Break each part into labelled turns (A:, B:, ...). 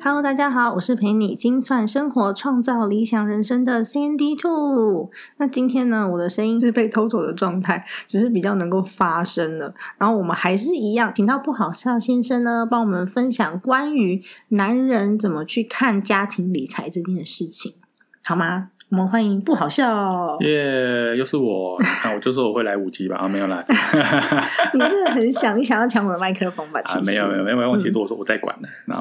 A: Hello，大家好，我是陪你精算生活、创造理想人生的 Sandy 兔。那今天呢，我的声音是被偷走的状态，只是比较能够发声了。然后我们还是一样，请到不好笑先生呢，帮我们分享关于男人怎么去看家庭理财这件事情，好吗？我们欢迎不好笑。
B: 耶又是我，那我就说我会来五集吧，啊，没有啦，
A: 你真的很想，你想要抢我的麦克风吧？其
B: 啊，
A: 实
B: 没有没有没有，没有，其实我说我在管的，嗯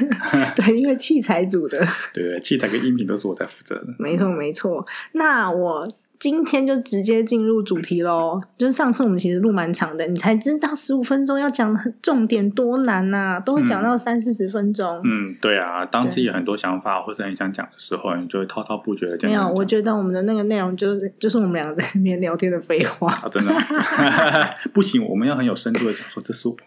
A: 对，因为器材组的。
B: 对对，器材跟音频都是我在负责的。
A: 没错，没错。那我今天就直接进入主题喽。就是上次我们其实录蛮长的，你才知道十五分钟要讲的重点多难呐、都会讲到三四十分钟。
B: 嗯，对啊，当自己有很多想法或者很想讲的时候，你就会滔滔不绝的讲。
A: 没有，我觉得我们的那个内容就是就是我们两个在那边聊天的废话。
B: 啊，真的 不行，我们要很有深度的讲说，这是我们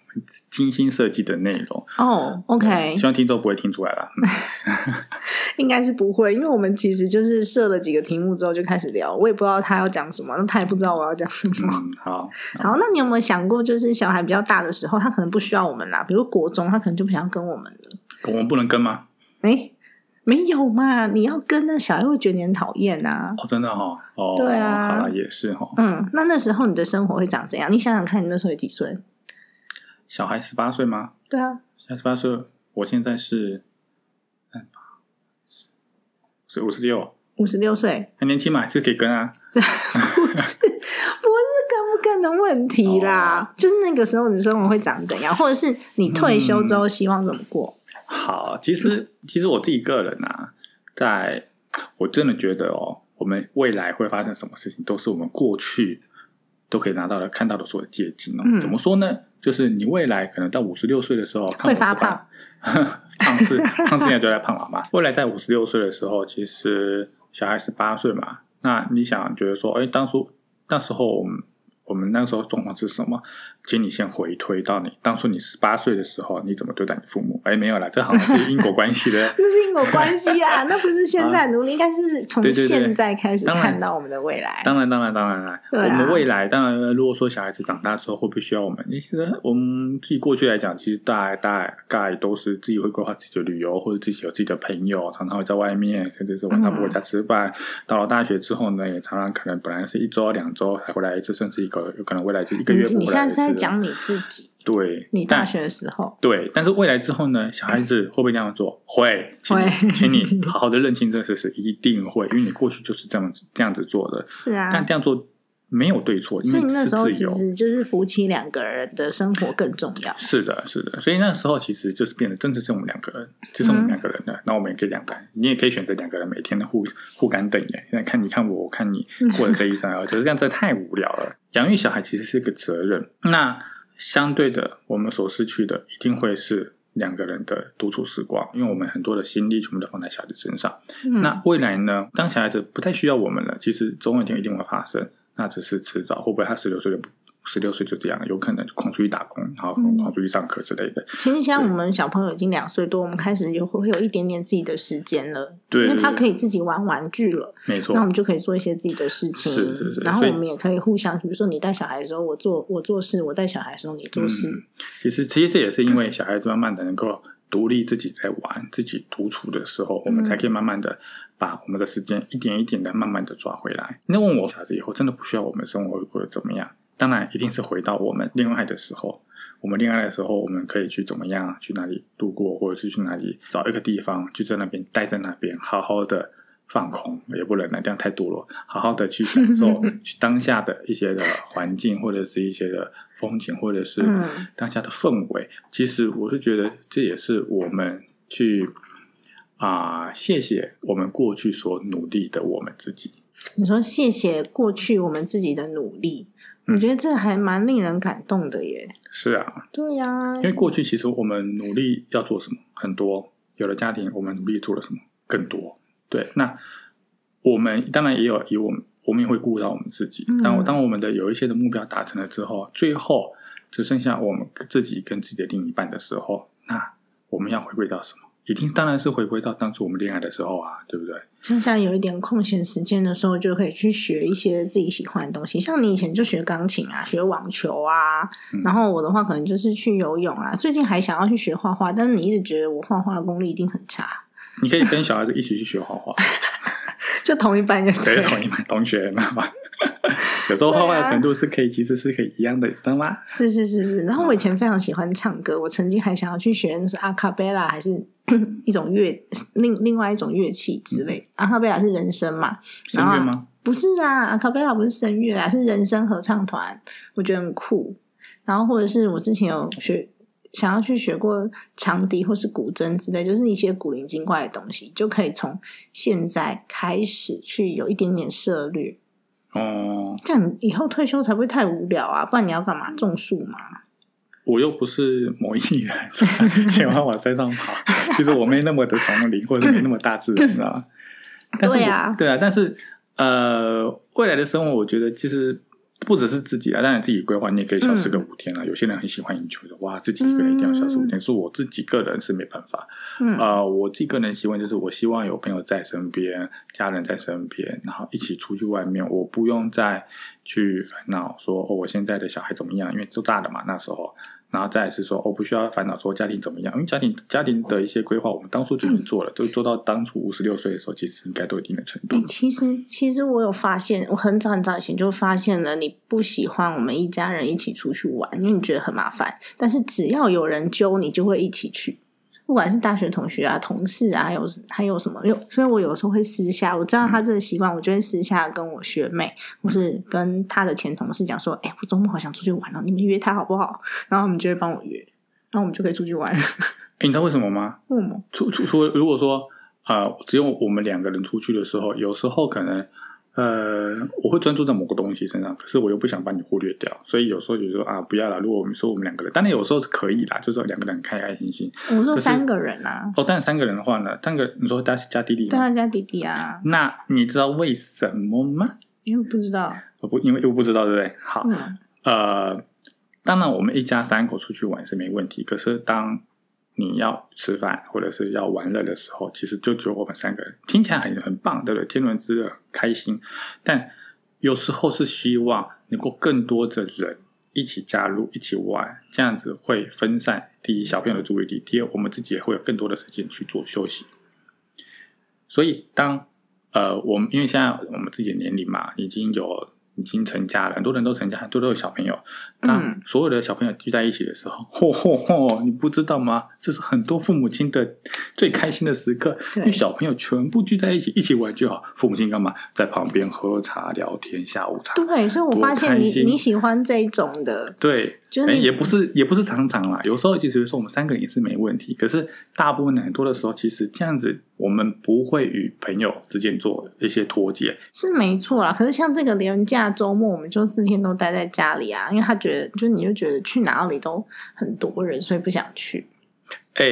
B: 精心设计的内容。
A: 哦，OK，
B: 希望听众不会听出来啦。嗯
A: 应该是不会，因为我们其实就是设了几个题目之后就开始聊，我也不知道他要讲什么，那他也不知道我要讲什么。
B: 嗯，好，
A: 好，那你有没有想过，就是小孩比较大的时候，他可能不需要我们啦，比如国中，他可能就不想跟我们了。
B: 我们不能跟吗？
A: 哎，没有嘛？你要跟那小孩会觉得你很讨厌啊。
B: 哦，真的哈、哦，哦，
A: 对啊
B: 好了，也是哈、
A: 嗯，那那时候你的生活会长怎样？你想想看，你那时候有几岁？
B: 小孩十八岁吗？
A: 对啊，
B: 现在十八岁，我现在是，嗯，是五十六，
A: 五十六岁，
B: 很年轻嘛，还是可以跟啊。
A: 不是不是跟不跟的问题啦，就是那个时候你的生活会长怎样，或者是你退休之后希望怎么过？
B: 好，其实其实我自己个人啊，在我真的觉得哦，我们未来会发生什么事情，都是我们过去都可以拿到的、看到的所有的借鉴哦。
A: 嗯
B: 怎么说呢？就是你未来可能到五十六岁的时候，看
A: 会
B: 我18
A: 发胖，
B: 胖是 胖是现在就在胖了嘛。未来在五十六岁的时候，其实小孩十八岁嘛，那你想觉得说，哎，当初那时候我们我们那时候状况是什么？请你先回推到你当初你十八岁的时候，你怎么对待你父母？哎，没有啦，这好像是因果关系的。
A: 那是因果关系啊，那不是现在努力，应该是从现在开始看到我们的未来。
B: 当然，当然，当然啦。我们未来当然，如果说小孩子长大之后，会不会需要我们？其实我们自己过去来讲，其实大大概都是自己会规划自己的旅游，或者自己有自己的朋友，常常会在外面，甚至是晚上不回家吃饭。到了大学之后呢，也常常可能本来是一周、两周才回来一次，甚至一个有可能未来就一个月
A: 你。现在是在讲你自己，
B: 对，
A: 你大学的时候，
B: 对，但是未来之后呢，小孩子会不会这样做？会，请你
A: 会
B: 请你好好的认清这个事实，一定会，因为你过去就是这样子这样子做的。
A: 是啊，
B: 但这样做没有对错，因为
A: 所以那时候其。实就是夫妻两个人的生活更重要。
B: 是的，是的，所以那时候其实就是变得真的是我们两个人，就是我们两个人的。那、我们也可以两个人，你也可以选择两个人每天的互互干瞪眼，现在看你看我，我看你过的这一生，可是这样真的太无聊了。养育小孩其实是个责任，那相对的，我们所失去的一定会是两个人的独处时光，因为我们很多的心力全部都放在小孩子身上。
A: 嗯
B: 那未来呢？当小孩子不太需要我们了，其实总有一天一定会发生，那只是迟早。会不会他十六岁就不十六岁就这样？有可能就狂出去打工，然后
A: 嗯
B: 狂出去上课之类的。
A: 其实像我们小朋友已经两岁多，我们开始有会有一点点自己的时间了，
B: 对，
A: 因为他可
B: 以，
A: 自己玩玩具了，
B: 没错
A: 那我，们就可以做一些自己的事情。
B: 是是是
A: 然后我们也可以互相，比如说你带小孩的时候，我做我做事；我带小孩的时候，你做事。
B: 嗯其实其实这也是因为小孩子慢慢的能够独立自己在玩、自己独处的时候，我们才可以慢慢的把我们的时间一点一点的慢慢的抓回来。那问我小孩子以后真的不需要我们生活会过得怎么样？当然，一定是回到我们恋爱的时候。我们恋爱的时候，我们可以去怎么样，去哪里度过，或者是去哪里找一个地方，就在那边待在那边，好好的放空，也不能那这样太多了，好好的去享受 去当下的一些的环境，或者是一些的风景，或者是
A: 嗯
B: 当下的氛围。其实我是觉得这也是我们去啊、谢谢我们过去所努力的我们自己。
A: 你说谢谢过去我们自己的努力，我觉得这还蛮令人感动的耶。
B: 是啊，
A: 对呀、
B: 因为过去其实我们努力要做什么很多，有了家庭，我们努力做了什么更多。对，那我们当然也有以我们我们也会顾到我们自己。
A: 嗯
B: 当当我们的有一些的目标达成了之后，最后只剩下我们自己跟自己的另一半的时候，那我们要回归到什么？一定当然是回归到当初我们恋爱的时候啊，对不对？
A: 像现在有一点空闲时间的时候，就可以去学一些自己喜欢的东西。像你以前就学钢琴啊，学网球啊，
B: 嗯
A: 然后我的话可能就是去游泳啊。最近还想要去学画画，但是你一直觉得我画画功力一定很差，
B: 你可以跟小孩子一起去学画画，
A: 就同一班就
B: 对，
A: 了
B: 同一班同学，你知道吗？有时候画画的程度是可以，其实是可以一样的，知道吗？
A: 是是是是，然后我以前非常喜欢唱歌，我曾经还想要去学那是阿卡贝拉，还是 一种乐另另外一种乐器之类。阿卡贝拉是人声嘛？
B: 声乐吗？
A: 不是啊，阿卡贝拉不是声乐啊，是人声合唱团，我觉得很酷。然后或者是我之前有学想要去学过长笛或是古筝之类，就是一些古灵精怪的东西，就可以从现在开始去有一点点涉略。
B: 哦，
A: 这样以后退休才不会太无聊啊，不然你要干嘛？种树吗？
B: 我又不是某一人，喜欢往山上跑。其实我没那么的丛林，或者没那么大自然，你知道吗？但是我
A: 对啊
B: 对啊，但是呃，未来的生活，我觉得其实不只是自己啊，当然自己规划，你也可以消失个五天啊。有些人很喜欢饮酒的，哇，自己一个人一定要消失五天，是我自己个人是没办法。
A: 嗯
B: 呃，我自己个人习惯就是，我希望有朋友在身边，家人在身边，然后一起出去外面，我不用再去烦恼说哦，我现在的小孩怎么样，因为都大了嘛，那时候。然后再来是说，我、不需要烦恼说家庭怎么样，因为家庭家庭的一些规划，我们当初就已经做了，就做到当初五十六岁的时候，其实应该都有一定的程度
A: 哎、。其实其实我有发现，我很早很早以前就发现了，你不喜欢我们一家人一起出去玩，因为你觉得很麻烦。但是只要有人揪，你就会一起去，不管是大学同学啊、同事啊，还有还有什么，有所以我有时候会私下，我知道他这个习惯，我就会私下跟我学妹或是跟他的前同事讲说，哎、我周末好想出去玩哦，你们约他好不好？然后他们就会帮我约，然后我们就可以出去玩。
B: 哎，你知道为什么吗？
A: 为什么？
B: 出出出，如果说呃，只有我们两个人出去的时候，有时候可能呃，我会专注在某个东西身上，可是我又不想把你忽略掉，所以有时候就说啊，不要了。如果我们说我们两个人，当然有时候是可以啦，就是说两个人很开开心心。
A: 我说三个人啊，
B: 哦，但三个人的话呢，三个你说加加弟弟吗？
A: 对啊，加弟弟啊，
B: 那你知道为什么吗？
A: 因为不知道，
B: 我不，因为又不知道，对不对？好，
A: 嗯。
B: 呃，当然我们一家三口出去玩是没问题，可是当你要吃饭或者是要玩乐的时候，其实就只有我们三个人，听起来很很棒，对不对？天伦之乐，开心。但有时候是希望能够更多的人一起加入，一起玩，这样子会分散第一小朋友的注意力，第二我们自己也会有更多的时间去做休息。所以当呃，我们因为现在我们自己的年龄嘛，已经有已经成家了，很多人都成家，很多都有小朋友。当
A: 嗯
B: 所有的小朋友聚在一起的时候，嚯嚯嚯！你不知道吗？这是很多父母亲的最开心的时刻，因为小朋友全部聚在一起，一起玩就好。父母亲干嘛？在旁边喝茶聊天，下午茶。
A: 对，所以我发现你你喜欢这一种的，
B: 对，
A: 就是你
B: 哎也不是也不是常常啦，有时候其实说我们三个人也是没问题，可是大部分很多的时候，其实这样子我们不会与朋友之间做一些脱节，
A: 是没错啦。可是像这个连假周末，我们就四天都待在家里啊，因为他觉得，就你就觉得去哪里都很多人，所以不想去。
B: 哎，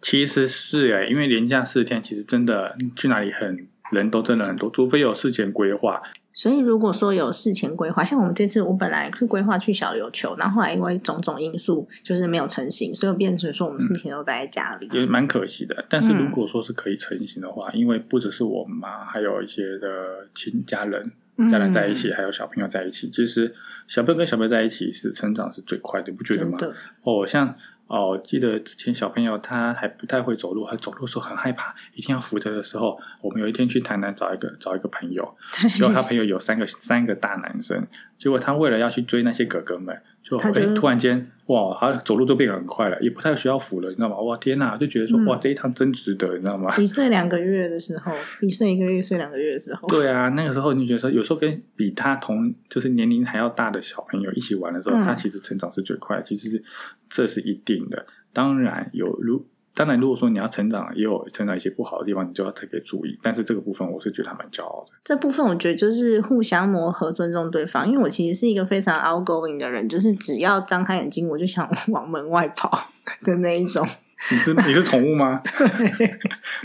B: 其实是哎，因为连假四天，其实真的去哪里很人都真的很多，除非有事前规划。
A: 所以如果说有事前规划，像我们这次，我本来是规划去小琉球，然后后来因为种种因素就是没有成型，所以变成说我们四天都待在家里。
B: 也蛮可惜的。但是
A: 嗯
B: 如果说是可以成型的话，因为不只是我们嘛，还有一些的亲家人、
A: 嗯
B: 家人在一起，还有小朋友在一起。其实小朋友跟小朋友在一起是成长是最快的，你不觉得吗？哦，像哦，我记得之前小朋友他还不太会走路，他走路的时候很害怕，一定要扶着的时候，我们有一天去台南找一个找一个朋友，结果他朋友有三个三个大男生，结果他为了要去追那些哥哥们，就哎、
A: 他就
B: 突然间哇，他走路就变得很快了，也不太需要扶了，你知道吗？哇天哪，就觉得说、
A: 嗯
B: 哇这一趟真值得，你知道吗？
A: 一岁两个月的时候，一岁一个月，一岁两个月的时候，
B: 对啊，那个时候你觉得说，有时候跟比他同就是年龄还要大的小朋友一起玩的时候，
A: 嗯
B: 他其实成长是最快，其实是这是一定的。当然有如当然，如果说你要成长，也有成长一些不好的地方，你就要特别注意。但是这个部分，我是觉得还蛮骄傲的。
A: 这部分我觉得就是互相磨合、尊重对方。因为我其实是一个非常 outgoing 的人，就是只要张开眼睛，我就想往门外跑的那一种。
B: 你是你是宠物吗？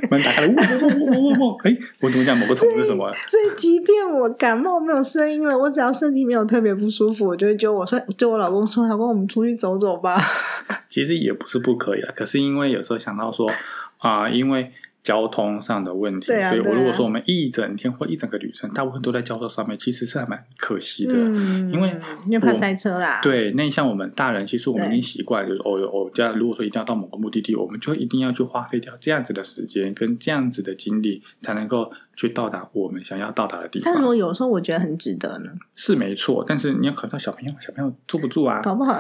B: 门打开了，呜呜呜呜呜！哎，我怎么讲某个宠物是什么？
A: 所以，即便我感冒没有声音了，我只要身体没有特别不舒服，我就会揪我说，就我老公说，老公，我们出去走走吧。
B: 其实也不是不可以啊，可是因为有时候想到说啊，因为。交通上的问题，
A: 啊
B: 所以我如果说我们一整天或一整个旅程，大部分都在交通上面，其实是还蛮可惜的。
A: 嗯，
B: 因为
A: 因为怕塞车啦。，
B: 对，那像我们大人，其实我们已经习惯，就是哦哦，这样如果说一定要到某个目的地，我们就一定要去花费掉这样子的时间跟这样子的精力，才能够去到达我们想要到达的地方。
A: 但是我。有时候我觉得很值得呢，
B: 是没错，但是你要考虑到小朋友，小朋友坐不住啊，
A: 搞不好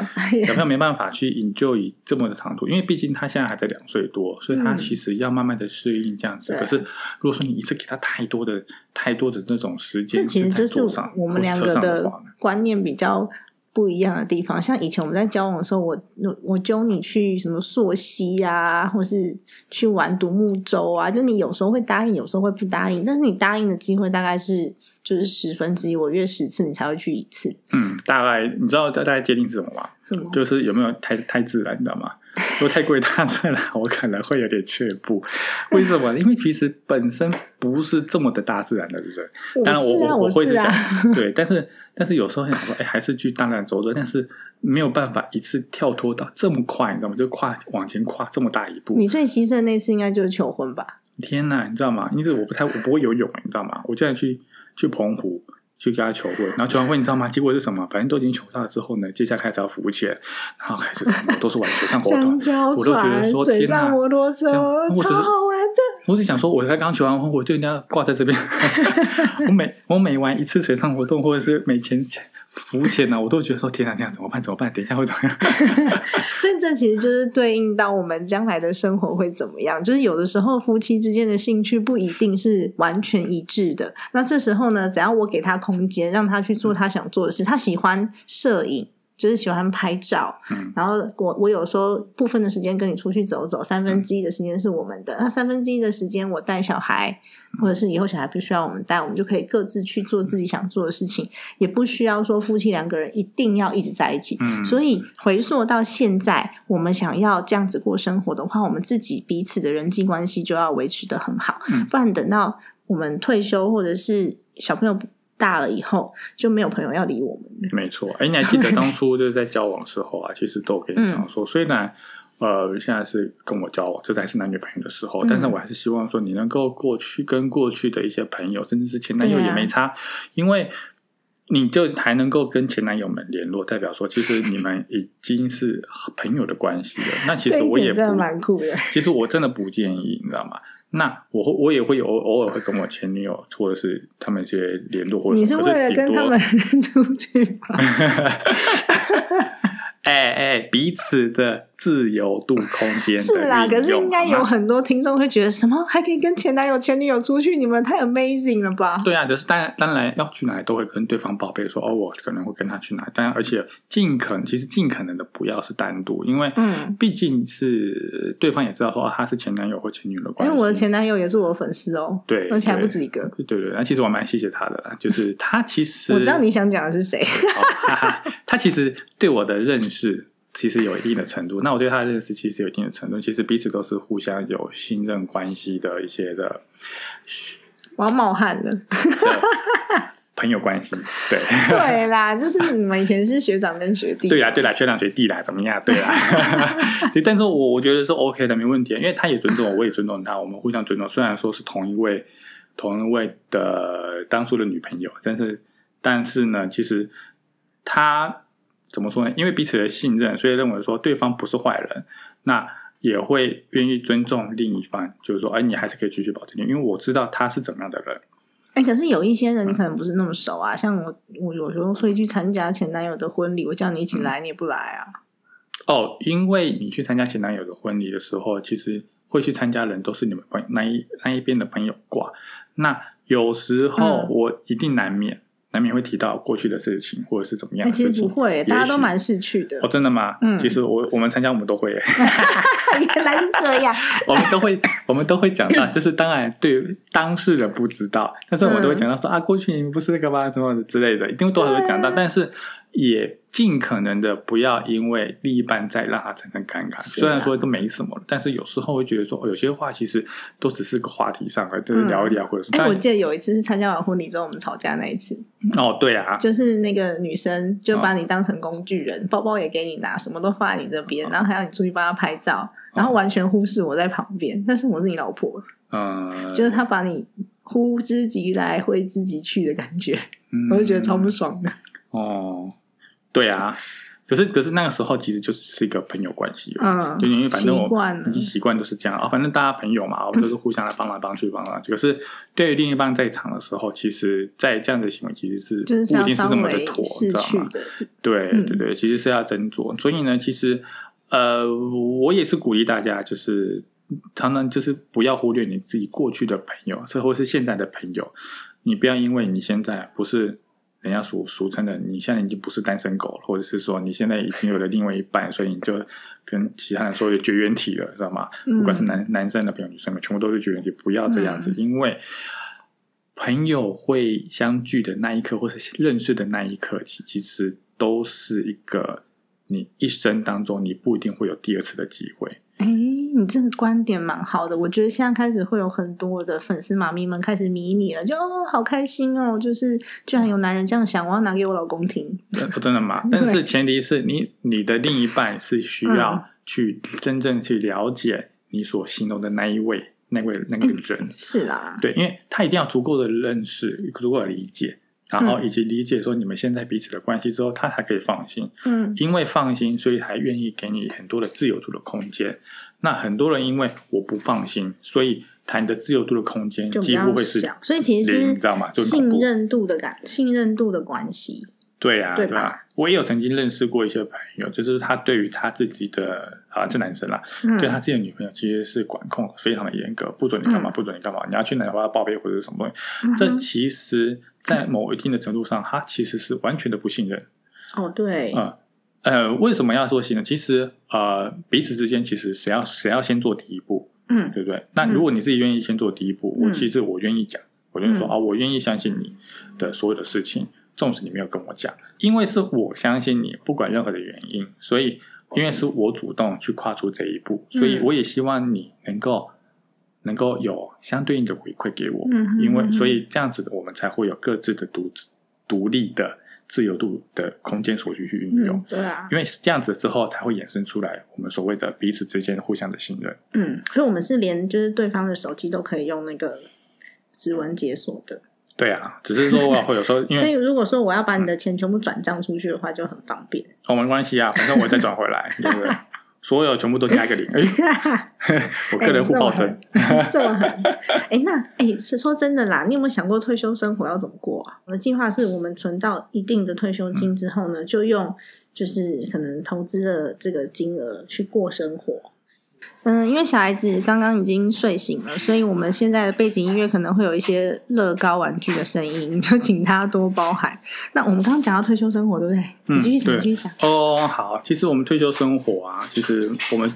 B: 小朋友没办法去 enjoy 这么的长度，因为毕竟他现在还在两岁多，所以他
A: 嗯。
B: 其实要慢慢的适应这样子。
A: 对。
B: 可是如果说你一次给他太多的、太多的那种时间，
A: 这其实就是我们两个的观念比较不一样的地方。像以前我们在交往的时候，我我揪你去什么溯溪啊，或是去玩独木舟啊，就你有时候会答应，有时候会不答应，但是你答应的机会大概是就是十分之一，我约十次你才会去一次，
B: 嗯，大概你知道大概界定是什么吗？
A: 什么？
B: 就是有没有太太自然，你知道吗？如果太过于大自然，我可能会有点却步。为什么？因为其实本身不是这么的大自然的，对不对？当然我，
A: 我啊，
B: 我会
A: 是啊，
B: 想，对，但是但是有时候想说，哎，还是去大自然走走，但是没有办法一次跳脱到这么快，你知道吗？就跨往前跨这么大一步。
A: 你最牺牲的那次应该就是求婚吧？
B: 天呐，你知道吗？因为我不太我不会游泳，你知道吗？我竟然去去澎湖去跟他求婚，然后求完婚，你知道吗？结果是什么？反正都已经求到了之后呢，接下来开始要浮潜，然后开始什么都是玩水上活动我都觉得、说天哪
A: 上摩托车，
B: 我只是
A: 超好玩的。
B: 我只想说，我才刚求完婚，我就一定要挂在这边。我每我每玩一次水上活动，或者是每潜潜浮浅呢、我都觉得说天哪，天哪，怎么办？怎么办？等一下会怎么样？
A: 所 以这其实就是对应到我们将来的生活会怎么样。就是有的时候夫妻之间的兴趣不一定是完全一致的。那这时候呢，只要我给他空间，让他去做他想做的事，他喜欢摄影。就是喜欢拍照，
B: 嗯。
A: 然后我我有时候部分的时间跟你出去走走，三分之一的时间是我们的，那三分之一的时间我带小孩，或者是以后小孩不需要我们带，我们就可以各自去做自己想做的事情，也不需要说夫妻两个人一定要一直在一起。
B: 嗯，
A: 所以回溯到现在，我们想要这样子过生活的话，我们自己彼此的人际关系就要维持的很好，
B: 嗯。
A: 不然等到我们退休或者是小朋友大了以后，就没有朋友要理我们了。
B: 没错。哎，你还记得 当初就是在交往的时候啊，其实都可以这
A: 嗯
B: 样说。虽然呃现在是跟我交往，就还是男女朋友的时候，
A: 嗯
B: 但是我还是希望说你能够过去跟过去的一些朋友，甚至是前男友也没差，因为。你就还能够跟前男友们联络，代表说其实你们已经是朋友的关系了。那其实我也不
A: 真的蛮酷的。
B: 其实我真的不建议，你知道吗？那我会我也会有偶偶尔会跟我前女友或者是他们一些联络，或者
A: 你是为了跟他们 出去吗？
B: 哎哎，彼此的自由度空间
A: 是啦，可是应该有很多听众会觉得，什么还可以跟前男友、前女友出去？你们太 amazing 了吧？
B: 对啊，就是当然当然要去哪里都会跟对方报备说哦，我可能会跟他去哪里，当然而且尽可能其实尽可能的不要是单独，因为
A: 嗯
B: 毕竟是对方也知道说、哦、他是前男友或前女友的关系，
A: 因为我的前男友也是我的粉丝哦，
B: 对
A: 而且还不止一个。
B: 对对对，那其实我蛮谢谢他的啦，就是他其实
A: 我知道你想讲的是谁，
B: 哦哈哈，他其实对我的认识其实有一定的程度，那我对他的认识其实有一定的程度，其实彼此都是互相有信任关系的一些的
A: 我要冒汗了。
B: 朋友关系，对。
A: 对啦，就是你们以前是学长跟学弟。
B: 对啦，对啦，学长学弟啦，怎么样？对啦，对但是我我觉得是 OK 的，没问题，因为他也尊重我，我也尊重他，我们互相尊重。虽然说是同一位同一位的当初的女朋友，但是但是呢，其实他怎么说呢？因为彼此的信任，所以认为说对方不是坏人，那也会愿意尊重另一方，就是说，哎，你还是可以继续保持你，因为我知道他是怎么样的人。
A: 哎、可是有一些人你可能不是那么熟啊，像我，我有时候会去参加前男友的婚礼，我叫你一起来，你也不来啊。
B: 哦，因为你去参加前男友的婚礼的时候，其实会去参加人都是你们朋友那一那一边的朋友挂。那有时候
A: 嗯
B: 我一定难免，难免会提到过去的事情，或者是怎么样
A: 哎，其
B: 的事情。
A: 实不会，大家都蛮识趣的
B: 哦，。真的吗？
A: 嗯
B: 其实我我们参加我们都会，
A: 原来是这样，
B: 我们都会我们都会讲到，就是当然对当事人不知道，但是我们都会讲到说、啊，过去你们不是那个吗？什么之类的，一定会多少会讲到，
A: 对
B: 但是也尽可能的不要因为另一半在让他产生尴尬。
A: 啊。
B: 虽然说都没什么，但是有时候会觉得说，哦有些话其实都只是个话题上而已，就是聊一聊，或者是
A: 哎，
B: 但
A: 我记得有一次是参加完婚礼之后我们吵架那一次，
B: 哦，对啊，
A: 就是那个女生就把你当成工具人，包包也给你拿，什么都放在你这边，然后还要你出去帮她拍照，然后完全忽视我在旁边，但是我是你老婆，
B: 嗯，
A: 就是她把你呼之即来挥之即去的感觉，
B: 嗯。
A: 我就觉得超不爽的。
B: 哦，对啊，可是可是那个时候其实就是是一个朋友关系
A: 嗯
B: 就因为反正我已经习惯都是这样啊，反正大家朋友嘛，我们都是互相来帮来帮去帮来帮去。可是对于另一半在场的时候，其实，在这样的行为其实是不一定是那么的妥，
A: 逝
B: 知道吗？对
A: 嗯
B: 对对，其实是要斟酌。所以呢，其实呃，我也是鼓励大家，就是常常就是不要忽略你自己过去的朋友，甚或是现在的朋友。你不要因为你现在不是人家俗俗称的，你现在已经不是单身狗了，或者是说你现在已经有了另外一半，所以你就跟其他人说有绝缘体了，知道吗？
A: 嗯
B: 不管是男男生的朋友、女生的，全部都是绝缘体，不要这样子，
A: 嗯
B: 因为。朋友会相聚的那一刻，或是认识的那一刻，其其实都是一个你一生当中你不一定会有第二次的机会。
A: 哎，你这个观点蛮好的，我觉得现在开始会有很多的粉丝妈咪们开始迷你了，就哦好开心哦，就是居然有男人这样想，我要拿给我老公听。
B: 真真的吗？但是前提是你你的另一半是需
A: 嗯
B: 要去真正去了解你所形容的那一位那位那个人，
A: 是啦，
B: 对，因为他一定要足够的认识，足够的理解，然后以及理解说你们现在彼此的关系之后，他才可以放心。
A: 嗯
B: 因为放心，所以才愿意给你很多的自由度的空间。那很多人因为我不放心，所以谈的自由度的空间几乎会是
A: 小，所以其实
B: 零，你知道吗？就。
A: 信任度的感，信任度的关系。
B: 对啊，
A: 对吧
B: 啊。我也有曾经认识过一些朋友，就是他对于他自己的啊，是男生啦，
A: 嗯
B: 对他自己的女朋友其实是管控非常的严格，不准你干嘛，
A: 嗯
B: 不准你干嘛，你要去哪的话要报备或者是什么东西。
A: 嗯
B: 这其实，在某一定的程度上，他其实是完全的不信任。
A: 哦，对，
B: 嗯，呃，为什么要说行呢？其实呃，彼此之间其实谁要谁要先做第一步，
A: 嗯。
B: 对不对？那如果你自己愿意先做第一步，
A: 嗯。
B: 我其实我愿意讲，我愿意说
A: 嗯。
B: 啊、我愿意相信你的所有的事情，纵使你没有跟我讲，因为是我相信你，不管任何的原因，所以因为是我主动去跨出这一步，所以
A: 嗯。
B: 我也希望你能够能够有相对应的回馈给我，
A: 嗯哼
B: 因为所以这样子我们才会有各自的独独立的自由度的空间所需去运用。
A: 嗯，对啊，
B: 因为这样子之后，才会衍生出来我们所谓的彼此之间互相的信任。
A: 嗯，所以我们是连就是对方的手机都可以用那个指纹解锁的。
B: 对啊，只是说我会有时候，因
A: 所以如果说我要把你的钱全部转账出去的话，就很方便。
B: 哦，没关系啊，反正我再转回来，对不对？所有全部都加一个零，哎，我个人互暴增。
A: 哎这么狠，哎，那哎，是说真的啦，你有没有想过退休生活要怎么过啊？我的计划是我们存到一定的退休金之后呢，就用就是可能投资的这个金额去过生活。嗯，因为小孩子刚刚已经睡醒了，所以我们现在的背景音乐可能会有一些乐高玩具的声音，就请他多包涵。那我们刚刚讲到退休生活，对不对？你继续讲，
B: 对
A: 继续讲。
B: 哦，好，其实我们退休生活啊，其实我们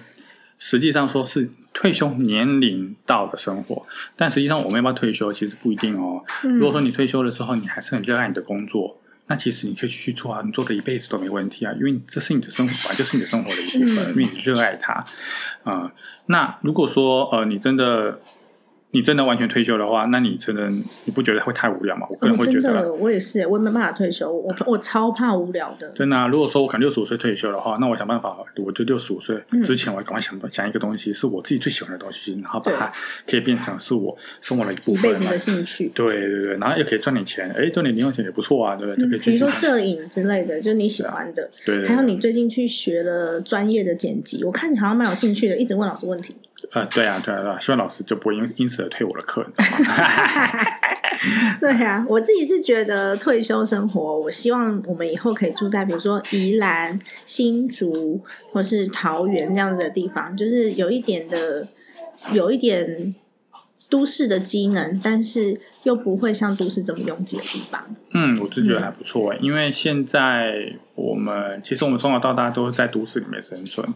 B: 实际上说是退休年龄到的生活，但实际上我们要不要退休，其实不一定哦。
A: 嗯
B: 如果说你退休了之后，你还是很热爱你的工作，那其实你可以继续做啊，你做了一辈子都没问题啊，因为这是你的生活，就是你的生活的一部分，
A: 嗯
B: 因为你热爱它。啊、那如果说呃，你真的你真的完全退休的话，那你真的你不觉得会太无聊吗？我个人会觉得。
A: 我也是，我也没办法退休，我我超怕无聊的。
B: 真的啊！如果说我可能六十五岁退休的话，那我想办法，我就六十五岁
A: 嗯
B: 之前，我赶快想想一个东西，是我自己最喜欢的东西，然后把它可以变成是我生活的一部分嘛
A: 一辈子的。兴趣，
B: 对对对，然后又可以赚点钱，哎，赚点零用钱也不错啊，对不对？就可以
A: 嗯比如说摄影之类的，就是你喜欢的。
B: 对对，
A: 还有你最近去学了专业的剪辑，我看你好像蛮有兴趣的，一直问老师问题。
B: 呃，对啊，对啊，对啊，希望老师就不会因因此而退我的课，你知道吗？
A: 对啊，我自己是觉得退休生活，我希望我们以后可以住在比如说宜兰、新竹或是桃园这样子的地方，就是有一点的，有一点都市的机能，但是又不会像都市这么拥挤的地方。
B: 嗯，我是觉得还不错、因为现在我们其实我们从小到大都是在都市里面生存，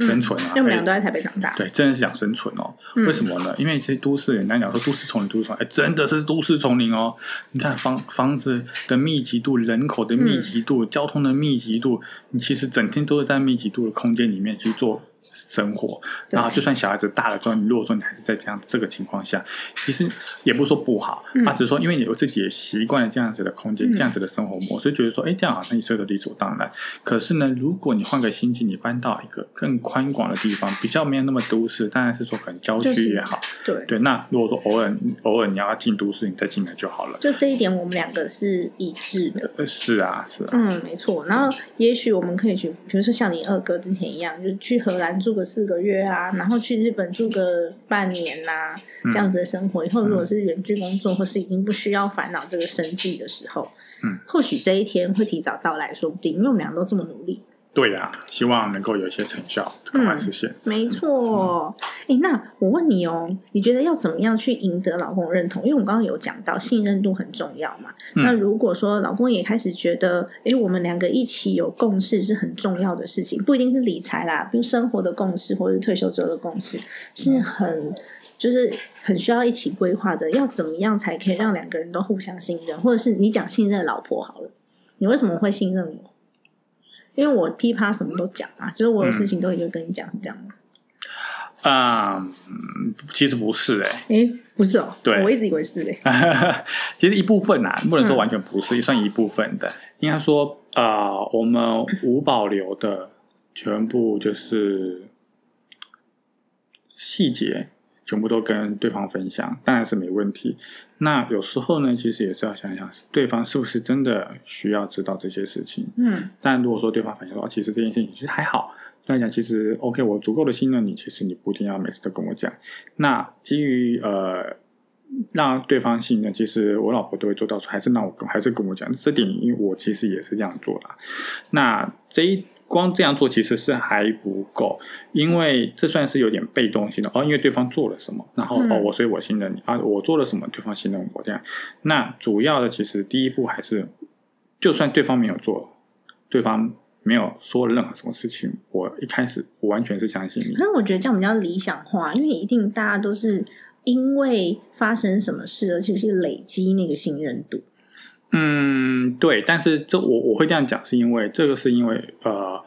B: 生存啊，
A: 因为我们俩
B: 哎
A: 都在台北长大。
B: 对，真的是想生存哦。
A: 嗯
B: 为什么呢？因为其实都市人家讲说都市丛林，都市丛林，哎，真的是都市丛林哦。你看房房子的密集度、人口的密集度、交通的密集度，你其实整天都是在密集度的空间里面去做生活。然后，就算小孩子大了之后，你如果说你还是在这样这个情况下，其实也不是说不好，
A: 嗯
B: 啊，只是说因为你有自己也习惯了这样子的空间、
A: 嗯
B: 这样子的生活模式，觉得说，哎，这样好像也是个理所当然。可是呢，如果你换个心境，你搬到一个更宽广的地方，比较没有那么都市，当然是说可能郊区也好，
A: 对，
B: 对。那如果说偶尔偶尔你要进都市，你再进来就好了。
A: 就这一点，我们两个是一致的。
B: 呃，是啊，是啊，
A: 嗯，没错。然后也许我们可以去，比如说像你二哥之前一样，就是去荷兰住个四个月啊，然后去日本住个半年呐、
B: 嗯
A: 这样子的生活。以后如果是远距工作，或是已经不需要烦恼这个生计的时候，
B: 嗯，
A: 或许这一天会提早到来，说不定，因为我们俩都这么努力。
B: 对啊，希望能够有一些成效，赶快实现。
A: 没错，哎、那我问你哦，你觉得要怎么样去赢得老公的认同？因为我们刚刚有讲到信任度很重要嘛。
B: 嗯
A: 那如果说老公也开始觉得，哎，我们两个一起有共识是很重要的事情，不一定是理财啦，比如生活的共识或者是退休之后的共识，是很就是很需要一起规划的。要怎么样才可以让两个人都互相信任？或者是你讲信任老婆好了，你为什么会信任我？因为我噼啪什么都讲啊，就是我有事情都会就跟你讲，这样吗？
B: 啊、嗯其实不是哎、
A: 哎、不是哦，
B: 对
A: 我一直以为是哎、
B: 其实一部分啊，不能说
A: 嗯
B: 完全不是，也算一部分的。应该说，啊，我们无保留的全部就是细节，全部都跟对方分享，当然是没问题。那有时候呢，其实也是要想想，对方是不是真的需要知道这些事情。
A: 嗯
B: 但如果说对方反映说，哦，其实这件事情其实还好，来讲，其实 OK，我足够的信任你，其实你不一定要每次都跟我讲。那基于呃让对方信任，其实我老婆都会做到说，还是让我跟还是跟我讲这点，因为我其实也是这样做啦。那这一光这样做其实是还不够，因为这算是有点被动性的哦，因为对方做了什么，然后、
A: 嗯
B: 哦我所以我信任你啊，我做了什么，对方信任我这样。那主要的其实第一步还是，就算对方没有做，对方没有说任何什么事情，我一开始我完全是相信你
A: 可。是我觉得这样比较理想化，因为一定大家都是因为发生什么事而且是累积那个信任度。
B: 嗯，对，但是这我我会这样讲，是因为这个是因为呃，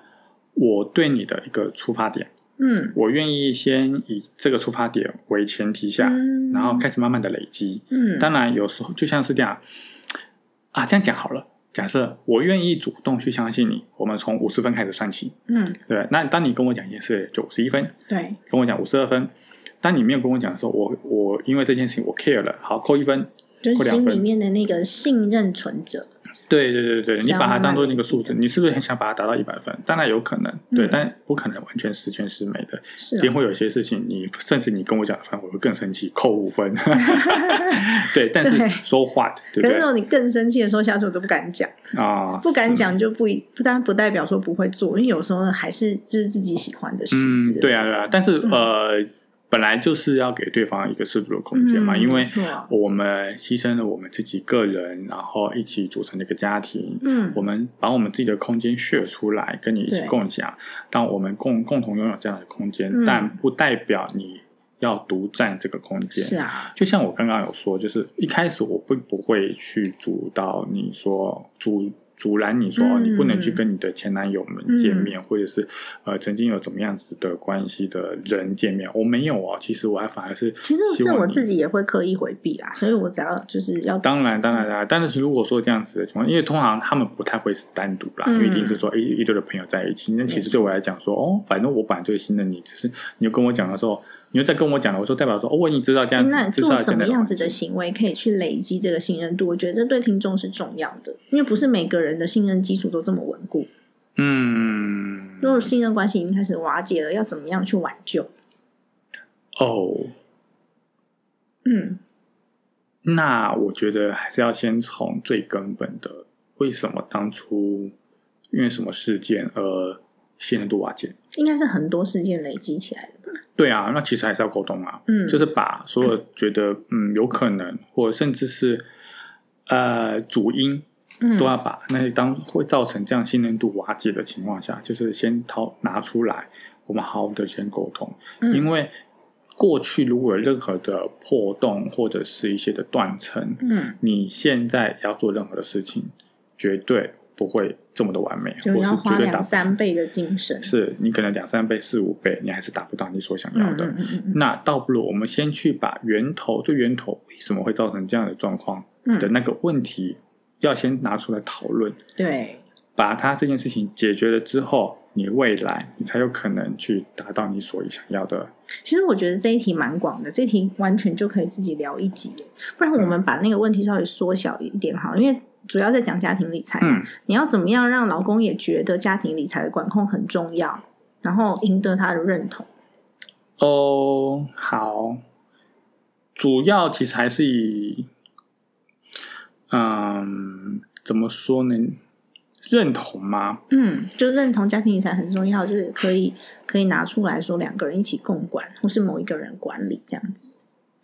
B: 我对你的一个出发点，
A: 嗯
B: 我愿意先以这个出发点为前提下，
A: 嗯
B: 然后开始慢慢的累积。
A: 嗯，
B: 当然，有时候就像是这样啊，这样讲好了。假设我愿意主动去相信你，我们从五十分开始算起，
A: 嗯
B: 对。那当你跟我讲一件事九十一分，
A: 对，
B: 跟我讲五十二分，当你没有跟我讲的时候，我我因为这件事情我 care 了，好扣一分。
A: 就是心里面的那个信任存折。
B: 对对对对，你把它当做那个数字，你是不是很想把它达到一百分？当然有可能，对，
A: 嗯
B: 但不可能完全十全十美的。一定会有些事情，你甚至你跟我讲分，我会更生气，扣五分。对，但是
A: 对
B: so what，对对
A: 可是如？果你更生气的时候，下次我都不敢讲，
B: 啊，
A: 不敢
B: 是
A: 讲就不一，不但不代表说不会做，因为有时候还是这是自己喜欢的事
B: 嗯
A: 之类，的
B: 对啊，对啊，但是、
A: 嗯
B: 呃，本来就是要给对方一个适度的空间嘛，
A: 嗯
B: 因为我们牺牲了我们自己个人，然后一起组成了一个家庭，
A: 嗯。
B: 我们把我们自己的空间 share 出来，跟你一起共享，当我们共共同拥有这样的空间，
A: 嗯
B: 但不代表你要独占这个空间。
A: 是啊，
B: 就像我刚刚有说，就是一开始我并不会去主导你说阻阻拦你说、
A: 嗯
B: 哦你不能去跟你的前男友们见面，或者是呃曾经有怎么样子的关系的人见面，我没有哦。其实我还反而是
A: 其实是我自己也会刻意回避啦，所以我只要就是要
B: 当然，当然，当然，但是如果说这样子的情况，因为通常他们不太会是单独啦，
A: 嗯
B: 因为一定是说一一堆的朋友在一起。那其实对我来讲说，哦，反正我本来就信任你，只是你就跟我讲的时候，你又在跟我讲了，我说代表说，哦，我已经知道这样子
A: 那，做什么样子的行为可以去累积这个信任度？我觉得这对听众是重要的，因为不是每个人的信任基础都这么稳固。
B: 嗯，
A: 如果信任关系已经开始瓦解了，要怎么样去挽救？
B: 哦，
A: 嗯
B: 那我觉得还是要先从最根本的，为什么当初因为什么事件而信任度瓦解？
A: 应该是很多事件累积起来的吧？
B: 对啊，那其实还是要沟通啊，
A: 嗯。
B: 就是把所有觉得嗯有可能，或甚至是呃主因
A: 嗯。
B: 都要把那些当会造成这样信任度瓦解的情况下，就是先掏拿出来，我们好好的先沟通，
A: 嗯。
B: 因为过去如果有任何的破洞或者是一些的断层，
A: 嗯，
B: 你现在要做任何的事情，绝对不会这么的完美，
A: 就要
B: 或是绝
A: 花两
B: 对达
A: 三倍的精神。
B: 是你可能两三倍、四五倍，你还是达不到你所想要的。
A: 嗯嗯嗯嗯
B: 那倒不如我们先去把源头，对源头为什么会造成这样的状况
A: 嗯
B: 的那个问题，要先拿出来讨论，
A: 对，
B: 把它这件事情解决了之后，你未来你才有可能去达到你所想要的。
A: 其实我觉得这一题蛮广的，这一题完全就可以自己聊一集。不然我们把那个问题稍微缩小一点好，因为主要在讲家庭理财。
B: 嗯，
A: 你要怎么样让老公也觉得家庭理财的管控很重要，然后赢得他的认同？
B: 哦，好，主要其实还是以，嗯，怎么说呢？认同吗？
A: 嗯，就认同家庭理财很重要，就是可以可以拿出来说两个人一起共管，或是某一个人管理这样子。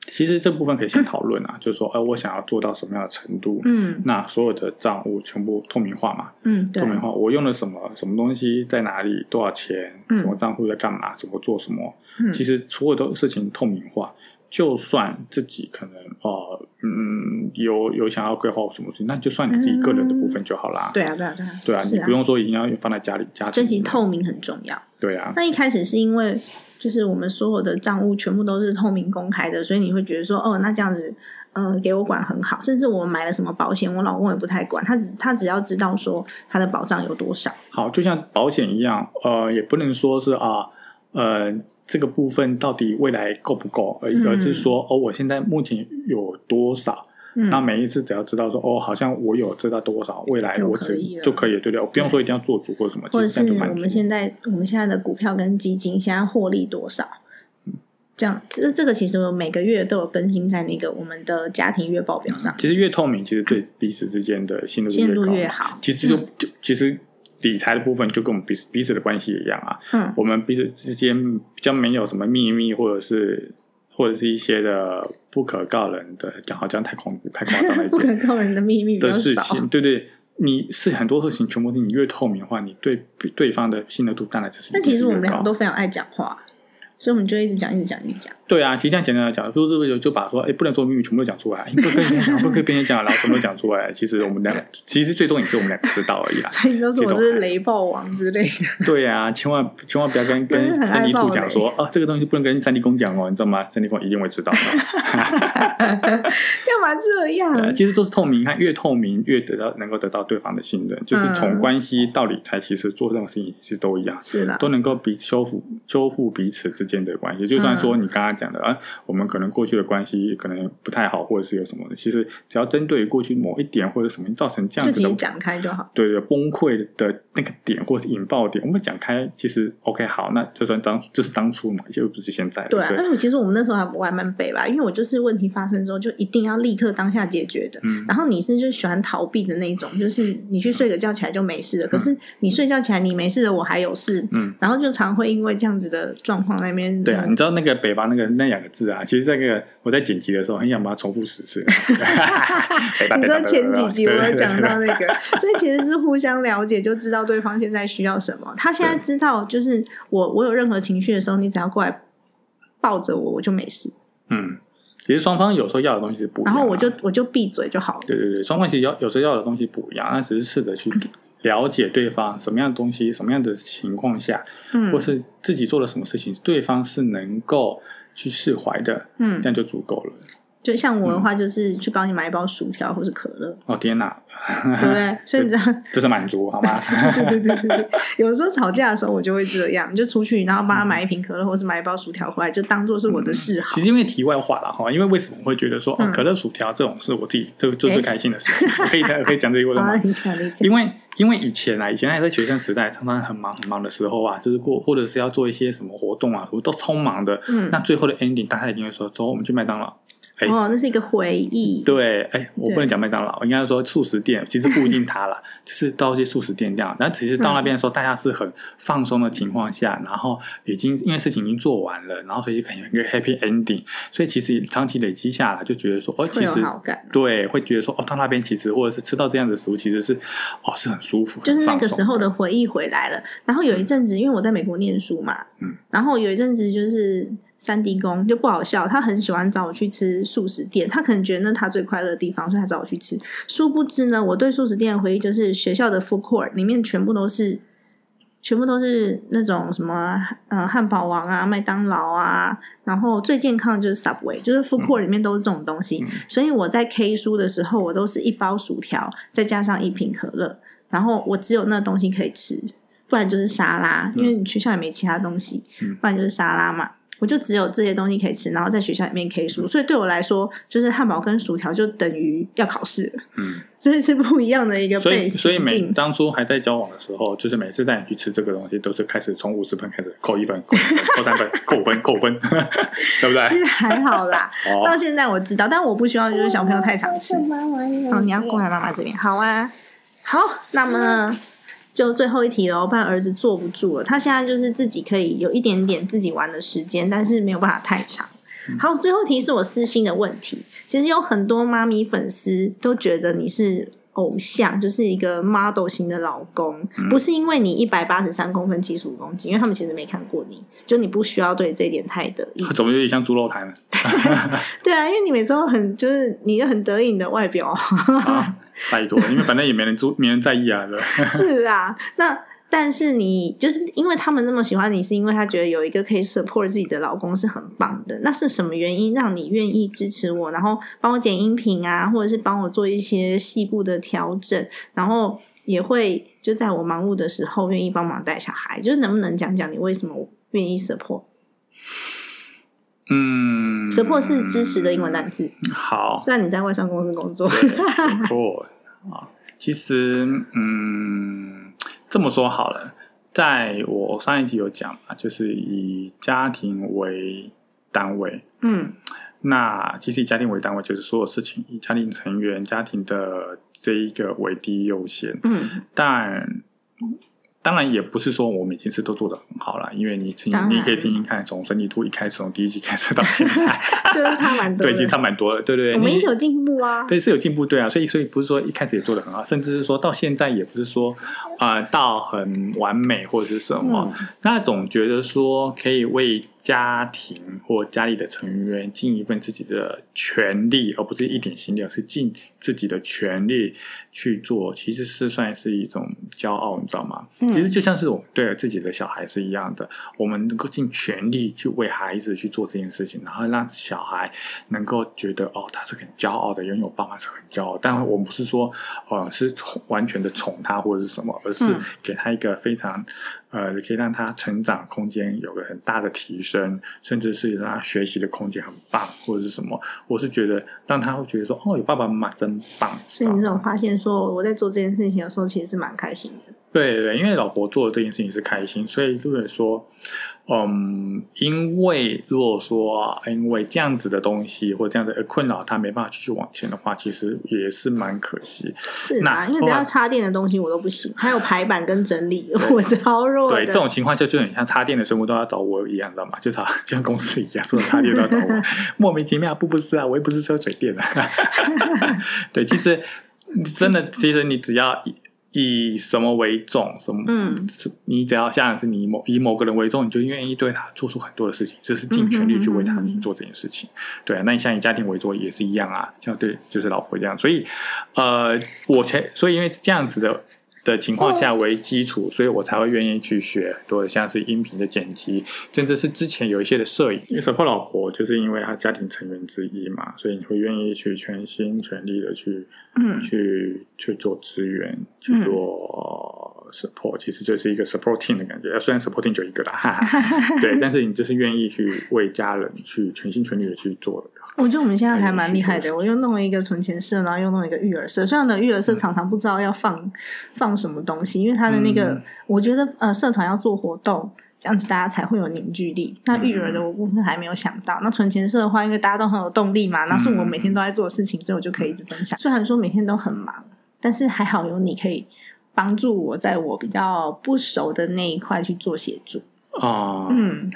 B: 其实这部分可以先讨论啊，就是说，呃，我想要做到什么样的程度？
A: 嗯
B: 那所有的账务全部透明化嘛？
A: 嗯，对
B: 透，明化，我用了什么什么东西，在哪里，多少钱，
A: 嗯
B: 什么账户在干嘛，怎么做什么？
A: 嗯
B: 其实所有的事情透明化，就算自己可能呃嗯有有想要规划什么事情，那就算你自己个人的部分就好啦。
A: 对啊对啊对啊，
B: 对啊，
A: 是
B: 你不用说一定要放在家里家里面。
A: 集透明很重要。
B: 对啊，
A: 那一开始是因为就是我们所有的账务全部都是透明公开的，所以你会觉得说，哦，那这样子，呃，给我管很好。甚至我买了什么保险，我老公也不太管，他只他只要知道说他的保障有多少。
B: 好，就像保险一样，呃，也不能说是啊，呃，这个部分到底未来够不够，而、
A: 嗯
B: 而是说，哦，我现在目前有多少？
A: 嗯
B: 那每一次只要知道说，哦，好像我有知道多少，未来我只
A: 可以
B: 就可以，对不对？我不用说一定要做主或什么，
A: 或者是我们。现在我们现在的股票跟基金现在获利多少？这样，这这个其实我每个月都有更新在那个我们的家庭月报表上，
B: 其实越透明，其实对彼此之间的信任
A: 信度。越好。
B: 其实就就其实理财的部分就跟我们彼此彼此的关系一样啊，
A: 嗯
B: 我们彼此之间比较没有什么秘密，或者是或者是一些的不可告人的，讲好像太恐怖、太夸张了 一
A: 不可告人的秘密
B: 的事。情，对对。你是很多事情全部你越透明化，你对对方的信任度当然就是
A: 那其实我们两个都非常爱讲话，所以我们就一直讲，一直讲，一直讲。
B: 对啊，其实这样简单来讲，就是这个就把说，哎，不能说秘密全部都讲出来，不能跟人讲，不能跟别人讲，然后全部都讲出来。其实我们两个，其实最多也是我们两个知道而已啦。
A: 所以都说我是雷暴王之类的。
B: 对啊，千万千万不要跟跟三 D 兔讲说，哦，这个东西不能跟三 D 公讲哦，你知道吗？三 D 公一定会知道的。
A: 干嘛这样？
B: 呃其实都是透明，看越透明越得到能够得到对方的信任，就是从
A: 嗯
B: 关系到理财，其实做任何事情其实都一样。
A: 是的，
B: 都能够彼此修复修复彼此之间的关系。就算说你刚刚讲的啊，我们可能过去的关系可能不太好，或者是有什么的，其实只要针对过去某一点或者什么造成这样子的
A: 讲开就好。
B: 对对崩溃的那个点或者是引爆点，我们讲开，其实 OK 好，那就算当这是当初嘛，就不是现在，
A: 对啊？但是其实我们那时候还我还蛮北吧，因为我就是问题发生之后就一定要立刻当下解决的。
B: 嗯，
A: 然后你是就喜欢逃避的那一种，就是你去睡个觉起来就没事了，可是你睡觉起来你没事了，我还有事，
B: 嗯，
A: 然后就常会因为这样子的状况那边
B: 对啊，你知道那个北方那个那两个字啊，其实这个我在剪辑的时候很想把它重复十次。
A: 你说前几集我有讲到那个，所以其实是互相了解，就知道对方现在需要什么。他现在知道，就是我我有任何情绪的时候，你只要过来抱着我，我就没事，
B: 嗯，其实双方有时候要的东西是不一样啊，
A: 然后我就我就闭嘴就好了。
B: 对对对，双方其实要有时候要的东西不一样，那只是试着去了解对方什么样的东西，什么样的情况下，
A: 嗯
B: 或是自己做了什么事情，对方是能够去释怀的，
A: 嗯
B: 这，样就足够了。
A: 就像我的话，就是去帮你买一包薯条或是可乐，
B: 哦天哪，
A: 对不对？所以你知道。
B: 这是满足好吗？
A: 对对对对对，有时候吵架的时候我就会这样，就出去，然后帮他买一瓶可乐，或是买一包薯条回来，就当做是我的嗜好
B: 其。实因为题外话了哈，因为为什么会觉得说、可乐薯条这种是我自己最最最开心的事情，我可以我可以讲这个过程，吗？因。为因为以前啊，以前还在学生时代，常常很忙很忙的时候啊，就是过或者是要做一些什么活动啊，我都匆忙的。
A: 嗯
B: 那最后的 ending，大家一定会说，走，我们去麦当劳。哎
A: 哦，那是一个回忆。
B: 对，哎，我不能讲麦当劳，应该说素食店，其实不一定它啦，就是到一些素食店这样。但其实到那边的时候，大家是很放松的情况下，然后已经因为事情已经做完了，然后所以可能有一个 happy ending，所以其实长期累积下来，就觉得说，哦，其实。对，会觉得说，哦，到那边其实或者是吃到这样的食物，其实是哦是很舒服，
A: 就是那个时候的回忆回来了。然后有一阵子，因为我在美国念书嘛，
B: 嗯，
A: 然后有一阵子就是三 D 公就不好笑，他很喜欢找我去吃素食店，他可能觉得那他最快乐的地方，所以他找我去吃。殊不知呢，我对素食店的回忆就是学校的 food court 里面全部都是。全部都是那种什么呃汉堡王啊、麦当劳啊，然后最健康的就是 Subway，就是 food court 里面都是这种东西。
B: 嗯
A: 所以我在 K 书的时候，我都是一包薯条，再加上一瓶可乐，然后我只有那东西可以吃，不然就是沙拉，因为你学校也没其他东西，
B: 嗯
A: 不然就是沙拉嘛。我就只有这些东西可以吃，然后在学校里面 K 书，所以对我来说，就是汉堡跟薯条就等于要考试了，
B: 嗯，
A: 所以是不一样的一个
B: 所
A: 背
B: 以所以每
A: 景。
B: 当初还在交往的时候，就是每次带你去吃这个东西，都是开始从五十分开始扣一分、扣 三分、扣五分、扣五分，对不对？
A: 其实还好啦，到
B: 哦，
A: 现在我知道，但我不希望就是小朋友太常吃。
C: 哦
A: 哦，你要过来妈妈这边，好啊。好，那么就最后一题了，不然儿子坐不住了。他现在就是自己可以有一点点自己玩的时间，但是没有办法太长。好，最后一题是我私心的问题。其实有很多妈咪粉丝都觉得你是偶像，就是一个 model 型的老公，不是因为你一百八十三公分、七十五公斤，因为他们其实没看过你，就你不需要对这一点太得意。
B: 怎么有点像猪肉摊
A: 对啊，因为你每次都很就是你就很得意你的外表。
B: 啊？拜托，因为反正也没人注，没人在意啊，对？
A: 是啊，那但是你就是因为他们那么喜欢你，是因为他觉得有一个可以 support 自己的老公是很棒的。那是什么原因让你愿意支持我，然后帮我剪音频啊，或者是帮我做一些细部的调整，然后也会就在我忙碌的时候愿意帮忙带小孩？就是能不能讲讲你为什么愿意 support？support
B: 嗯。
A: 是支持的英文单字，
B: 好，
A: 虽然你在外商公司工作，
B: 对 support 啊，其实嗯，这么说好了，在我上一集有讲嘛，就是以家庭为单位。
A: 嗯。
B: 那其实以家庭为单位，就是所有事情以家庭成员、家庭的这一个为第一优先。
A: 嗯，
B: 但当然也不是说我每件事都做得很好啦，因为你听你可以听听看，从神奇图一开始，从第一集开始到现在，
A: 就是差蛮多
B: 对，
A: 的。
B: 其实差蛮多了，对对对。
A: 我们一直有进步啊。
B: 对，是有进步，对啊，所以所以不是说一开始也做得很好，甚至是说到现在也不是说呃到很完美或者是什么，
A: 嗯
B: 那总觉得说可以为家庭或家里的成员尽一份自己的权利，而不是一点心力，而是尽自己的权利去做，其实是算是一种骄傲，你知道吗？
A: 嗯
B: 其实就像是我们对自己的小孩是一样的，我们能够尽全力去为孩子去做这件事情，然后让小孩能够觉得哦，他是很骄傲的，拥有爸妈是很骄傲。但我们不是说呃是宠完全的宠他或者是什么，而是
A: 嗯
B: 给他一个非常呃可以让他成长空间有个很大的提升，甚至是让他学习的空间很棒，或者是什么。我是觉得让他会觉得说哦，有爸爸妈妈真棒。
A: 所以你这种发现，说我在做这件事情的时候，其实是蛮开心的。
B: 对对，因为老婆做的这件事情是开心，所以如果说，嗯，因为如果说因为这样子的东西或这样的困扰，他没办法继续往前的话，其实也是蛮可惜。
A: 是
B: 那
A: 啊，因为只要插电的东西我都不行，还有排版跟整理，我超弱的。
B: 对，这种情况下就很像插电的生物都要找我一样，知道吗？就像就像公司一样，所有插电都要找我，莫名其妙，不不是啊，我又不是车水电的。对，其实真的，其实你只要以以什么为重，什么你只要像是你以某以某个人为重，你就愿意对他做出很多的事情，就是尽全力去为他去做这件事情。对啊，那你像以家庭为重也是一样啊，像对就是老婆这样，所以呃，我才所以因为是这样子的。的情况下为基础，所以我才会愿意去学很多的像是音频的剪辑，甚至是之前有一些的摄影。因为 support 老婆就是因为她家庭成员之一嘛，所以你会愿意去全心全力的去
A: 嗯
B: 去去做资源，去做 support，、其实就是一个 supporting 的感觉。虽然 supporting 就一个啦，哈哈对，但是你就是愿意去为家人去全心全力的去做的。
A: 我觉得我们现在还蛮厉害的，我又弄了一个存钱社，然后又弄了一个育儿社。虽然呢，育儿社常常不知道要放、放什么东西，因为他的那个，
B: 嗯
A: 我觉得呃，社团要做活动，这样子大家才会有凝聚力。那育儿的我部分还没有想到，那存钱社的话，因为大家都很有动力嘛，那是我每天都在做的事情，所以我就可以一直分享。虽然说每天都很忙，但是还好有你可以帮助我在我比较不熟的那一块去做协助。
B: 哦，
A: 嗯，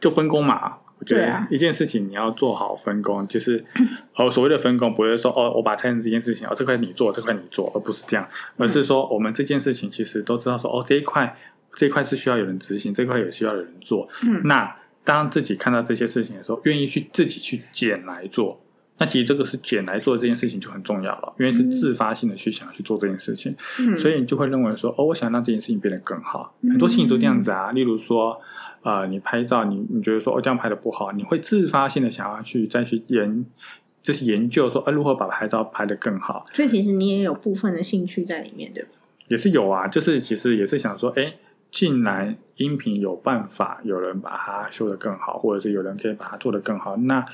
B: 就分工嘛。我觉得一件事情你要做好分工，就是 哦，所谓的分工不是说哦，我把拆成这件事情，哦，这块你做，这块你做，而不是这样，而是说我们这件事情其实都知道说哦，这一块这一块是需要有人执行，这块也需要有人做。
A: 嗯
B: 那当自己看到这些事情的时候，愿意去自己去捡来做。那其实这个是捡来做这件事情就很重要了，因为是自发性的去想要去做这件事情。
A: 嗯
B: 所以你就会认为说，哦，我想让这件事情变得更好。
A: 嗯
B: 很多事情都这样子啊，例如说，呃，你拍照，你你觉得说，哦，这样拍的不好，你会自发性的想要去再去研，就是研究说，呃，如何把拍照拍得更好，
A: 所以其实你也有部分的兴趣在里面，对吧？
B: 也是有啊。就是其实也是想说，哎，既然音频有办法有人把它修得更好，或者是有人可以把它做得更好，那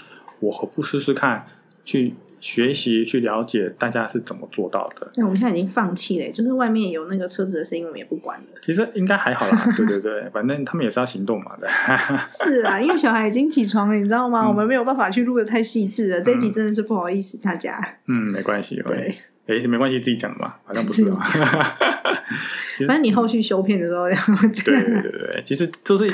B: 我何不试试看，去学习去了解大家是怎么做到的。
A: 那，我们现在已经放弃了，就是外面有那个车子的声音，我们也不管了。
B: 其实应该还好啦，对对对，反正他们也是要行动嘛的。
A: 是啊，因为小孩已经起床了，你知道吗？
B: 嗯
A: 我们没有办法去录的太细致了，这一集真的是不好意思大家。
B: 嗯，没关系，
A: 对，
B: 哎，没关系，自己讲的嘛，好像不是啊。其实
A: 反正你后续修片的时候，
B: 对
A: 样
B: 对对对，其实就是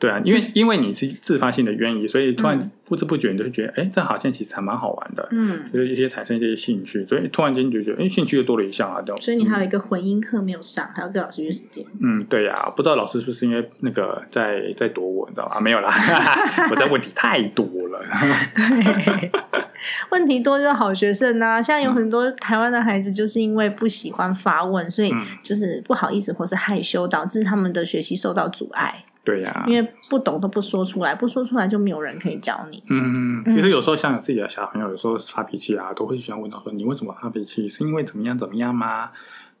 B: 对啊，因为因为你是自发性的愿意，所以突然
A: 嗯
B: 不知不觉你就会觉得，哎，这好像其实还蛮好玩的，
A: 嗯，
B: 就是一些产生一些兴趣，所以突然间你就觉得，哎，兴趣又多了一项啊，对。
A: 所以你还有一个混音课没有上，还要跟老师约时间。
B: 嗯，对呀、不知道老师是不是因为那个在在躲我，你知道吗？啊，没有啦，我在问题太多了。
A: 对，问题多就是好学生呐、现在有很多台湾的孩子就是因为不喜欢发问，所以
B: 嗯
A: 就是不好意思或是害羞，导致他们的学习受到阻碍。
B: 对呀、
A: 因为不懂都不说出来，不说出来就没有人可以教你。
B: 嗯，其实有时候像自己的小朋友，有时候发脾气啊，都会喜欢问到说：“你为什么发脾气？是因为怎么样怎么样吗？”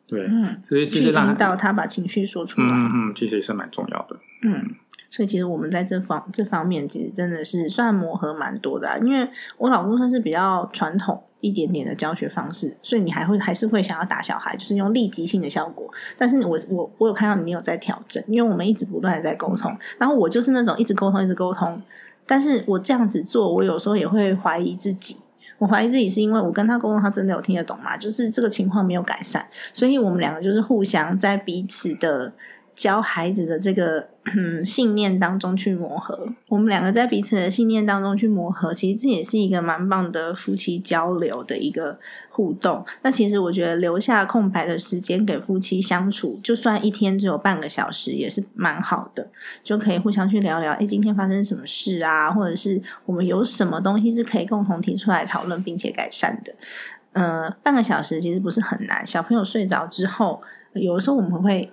B: 对，
A: 嗯，
B: 所以其
A: 去
B: 实让
A: 引导他把情绪说出来。
B: 嗯嗯嗯，其实也是蛮重要的。
A: 嗯，所以其实我们在这方这方面，其实真的是算磨合蛮多的、啊。因为我老公算是比较传统一点点的教学方式，所以你还会还是会想要打小孩，就是用立即性的效果。但是我我我有看到你有在调整，因为我们一直不断的在沟通，然后我就是那种一直沟通一直沟通，但是我这样子做，我有时候也会怀疑自己。我怀疑自己是因为我跟他沟通，他真的有听得懂吗？就是这个情况没有改善，所以我们两个就是互相在彼此的教孩子的这个嗯信念当中去磨合。我们两个在彼此的信念当中去磨合，其实这也是一个蛮棒的夫妻交流的一个互动。那其实我觉得留下空白的时间给夫妻相处，就算一天只有半个小时，也是蛮好的，就可以互相去聊聊，哎，今天发生什么事啊，或者是我们有什么东西是可以共同提出来讨论并且改善的。呃，半个小时其实不是很难。小朋友睡着之后，有的时候我们会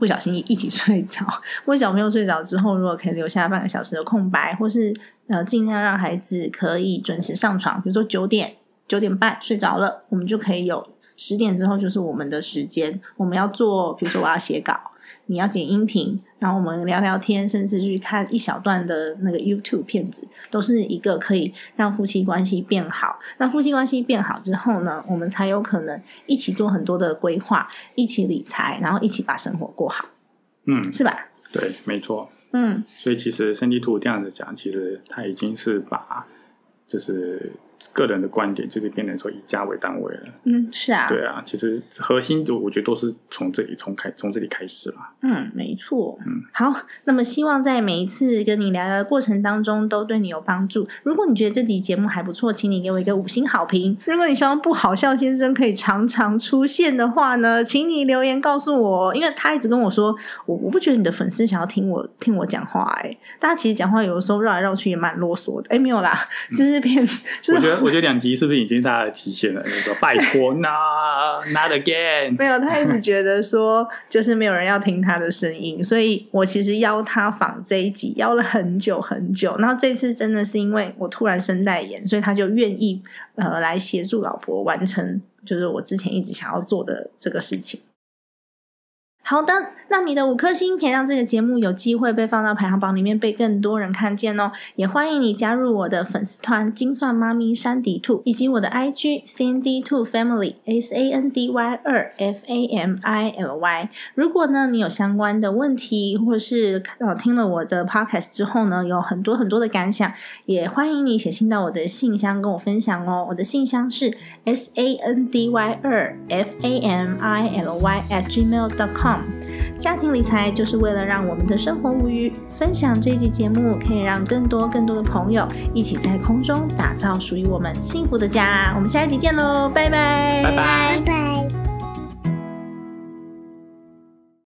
A: 不小心一起 睡着。或小朋友睡着之后，如果可以留下半个小时的空白，或是呃尽量让孩子可以准时上床，比如说九点九点半睡着了，我们就可以有十点之后就是我们的时间，我们要做，比如说我要写稿，你要剪音频，然后我们聊聊天，甚至去看一小段的那个 YouTube 片子，都是一个可以让夫妻关系变好。那夫妻关系变好之后呢，我们才有可能一起做很多的规划，一起理财，然后一起把生活过好，
B: 嗯，
A: 是吧？
B: 对，没错。
A: 嗯，
B: 所以其实生地图这样子讲，其实他已经是把就是个人的观点，就是变成说以家为单位了。
A: 嗯，是啊，
B: 对啊，其实核心就我觉得都是从这里从开从这里开始啦。
A: 嗯，没错。
B: 嗯，
A: 好，那么希望在每一次跟你聊聊的过程当中，都对你有帮助。如果你觉得这集节目还不错，请你给我一个五星好评。如果你希望不好笑先生可以常常出现的话呢，请你留言告诉我，因为他一直跟我说，我我不觉得你的粉丝想要听我听我讲话、欸，哎，大家其实讲话有的时候绕来绕去也蛮啰嗦的，哎、没有啦，就是偏就是
B: 我觉得两集是不是已经是大家的极限了？就是说，拜托，no not again。
A: 没有，他一直觉得说，就是没有人要听他的声音，所以我其实邀他访这一集，邀了很久很久。然后这次真的是因为我突然生代言，所以他就愿意呃来协助老婆完成，就是我之前一直想要做的这个事情。好的，那你的五颗星可以让这个节目有机会被放到排行榜里面，被更多人看见哦。也欢迎你加入我的粉丝团“精算妈咪山迪兔”，以及我的 IG Sandy Two Family S A N D Y 二 F A M I L Y。如果呢你有相关的问题，或是呃听了我的 Podcast 之后呢，有很多很多的感想，也欢迎你写信到我的信箱跟我分享哦。我的信箱是 S A N D Y 二 F A M I L Y at gmail dot com 家庭理财就是为了让我们的生活无虞。分享这一集节目，可以让更多更多的朋友一起在空中打造属于我们幸福的家。我们下一集见喽，拜拜，
B: 拜拜
C: 拜拜。